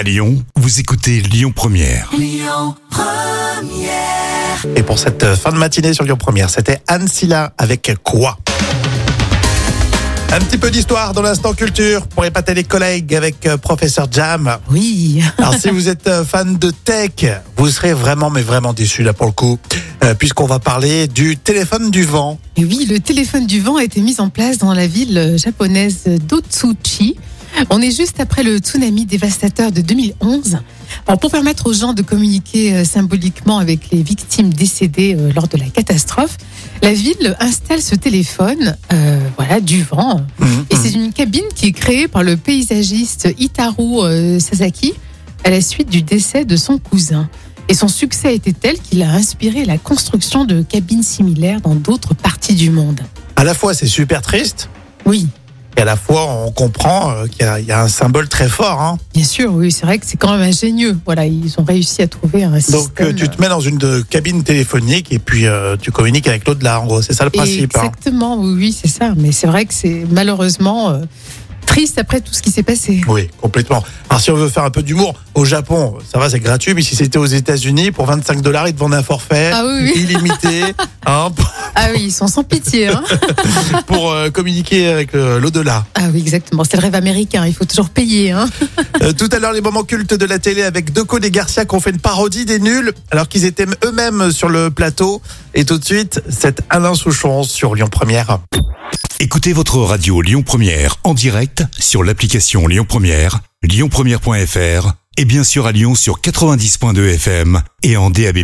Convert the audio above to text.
À Lyon, vous écoutez Lyon Première. Et pour cette euh, fin de matinée sur Lyon Première, c'était Anne Silla avec quoi? Un petit peu d'histoire dans l'instant culture pour épater les collègues avec euh, professeur Jam. Oui. Alors si vous êtes euh, fan de tech, vous serez vraiment mais vraiment déçu là pour le coup, euh, puisqu'on va parler du téléphone du vent. Et oui, le téléphone du vent a été mis en place dans la ville japonaise d'Otsuchi. On est juste après le tsunami dévastateur de 2011. Alors pour permettre aux gens de communiquer euh, symboliquement avec les victimes décédées euh, lors de la catastrophe, la ville installe ce téléphone, euh, voilà, du vent. Et c'est une cabine qui est créée par le paysagiste Hitaru euh, Sasaki à la suite du décès de son cousin. Et son succès a été tel qu'il a inspiré la construction de cabines similaires dans d'autres parties du monde. À la fois c'est super triste, Oui, et à la fois on comprend euh, qu'il y, a- il y a un symbole très fort. Hein. bien sûr, oui, c'est vrai que c'est quand même ingénieux. Voilà, ils ont réussi à trouver un système. Donc euh, tu te mets dans une de- cabine téléphonique et puis euh, tu communiques avec l'au-delà en gros, c'est ça le principe. hein. Exactement, oui, oui, c'est ça. Mais c'est vrai que c'est malheureusement euh, triste après tout ce qui s'est passé. Oui, complètement. Alors si on veut faire un peu d'humour, au Japon, ça va, c'est gratuit, mais si c'était aux États-Unis, pour 25 dollars, ils te vendent un forfait Ah oui, oui. illimité hein, pour- Ah oui, ils sont sans pitié. Hein pour euh, communiquer avec euh, l'au-delà. ah oui, exactement. C'est le rêve américain. Il faut toujours payer. Hein Euh, tout à l'heure, les moments cultes de la télé avec Deco et Garcia qui ont fait une parodie des nuls, alors qu'ils étaient eux-mêmes sur le plateau. Et tout de suite, c'est Alain Souchon sur Lyon Première. Écoutez votre radio Lyon Première en direct sur l'application Lyon Première, lyonpremière.fr et bien sûr à Lyon sur 90.2 FM et en DAB+.